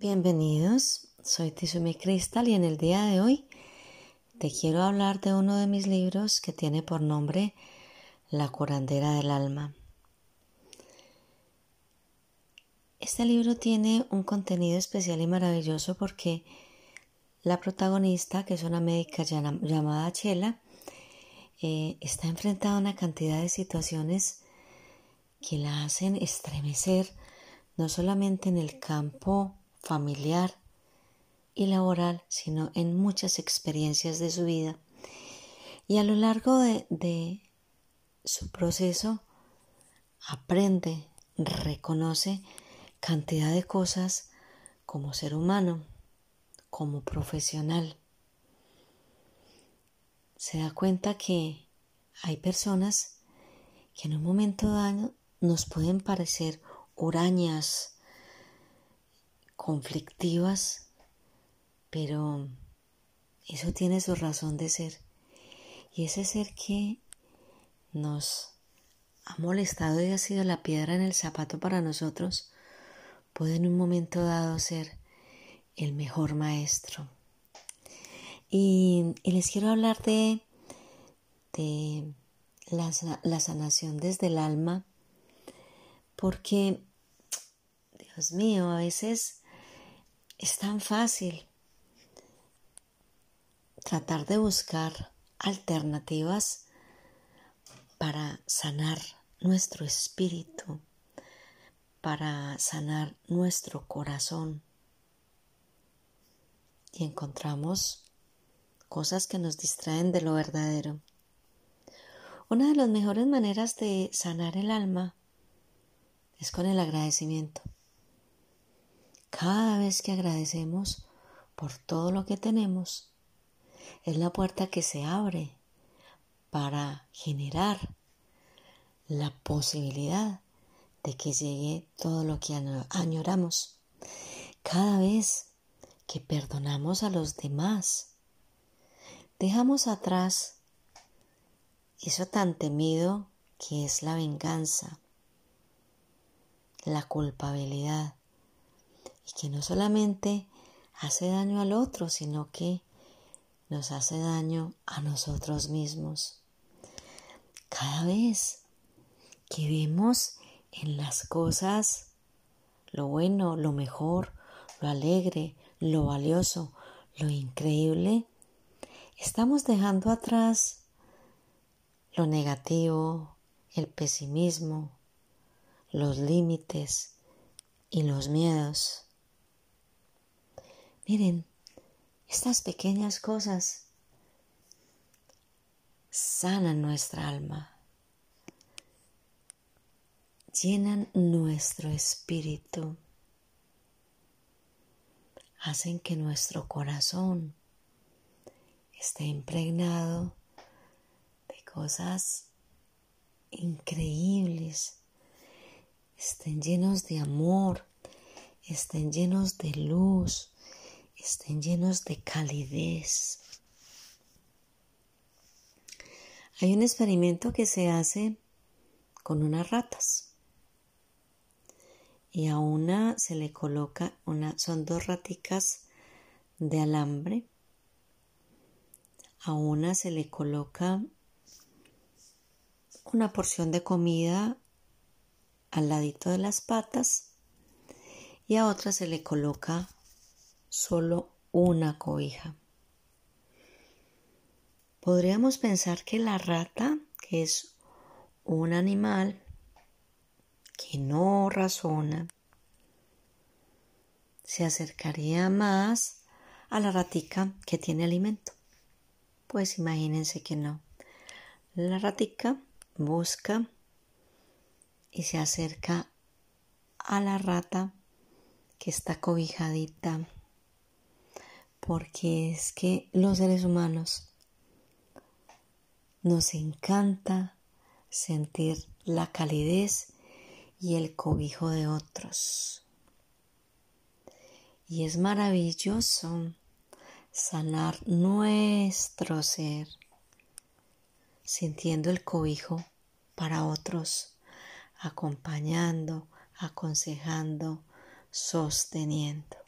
Bienvenidos, soy Tizumi Crystal y en el día de hoy te quiero hablar de uno de mis libros que tiene por nombre La curandera del alma. Este libro tiene un contenido especial y maravilloso porque la protagonista, que es una médica llamada Chela, eh, está enfrentada a una cantidad de situaciones que la hacen estremecer no solamente en el campo familiar y laboral, sino en muchas experiencias de su vida. Y a lo largo de, de su proceso aprende, reconoce cantidad de cosas como ser humano, como profesional. Se da cuenta que hay personas que en un momento dado nos pueden parecer hurañas, conflictivas, pero eso tiene su razón de ser. Y ese ser que nos ha molestado y ha sido la piedra en el zapato para nosotros, puede en un momento dado ser el mejor maestro. Y, les quiero hablar de, de la, la sanación desde el alma, porque, Dios mío, a veces es tan fácil tratar de buscar alternativas para sanar nuestro espíritu, para sanar nuestro corazón. Y encontramos cosas que nos distraen de lo verdadero. Una de las mejores maneras de sanar el alma es con el agradecimiento. Cada vez que agradecemos por todo lo que tenemos, es la puerta que se abre para generar la posibilidad de que llegue todo lo que añoramos. Cada vez que perdonamos a los demás, dejamos atrás eso tan temido que es la venganza, la culpabilidad, y que no solamente hace daño al otro, sino que nos hace daño a nosotros mismos. Cada vez que vemos en las cosas lo bueno, lo mejor, lo alegre, lo valioso, lo increíble, estamos dejando atrás lo negativo, el pesimismo, los límites y los miedos. Miren, estas pequeñas cosas sanan nuestra alma, llenan nuestro espíritu, hacen que nuestro corazón esté impregnado de cosas increíbles, estén llenos de amor, estén llenos de luz, estén llenos de calidez. Hay un experimento que se hace con unas ratas y a una se le coloca una son dos raticas de alambre a una se le coloca una porción de comida al ladito de las patas y a otra se le coloca solo una cobija. Podríamos pensar que la rata, que es un animal que no razona, se acercaría más a la ratica que tiene alimento. Pues imagínense que no. La ratica busca y se acerca a la rata que está cobijadita, porque es que los seres humanos nos encanta sentir la calidez y el cobijo de otros. Y es maravilloso sanar nuestro ser, sintiendo el cobijo para otros, acompañando, aconsejando, sosteniendo.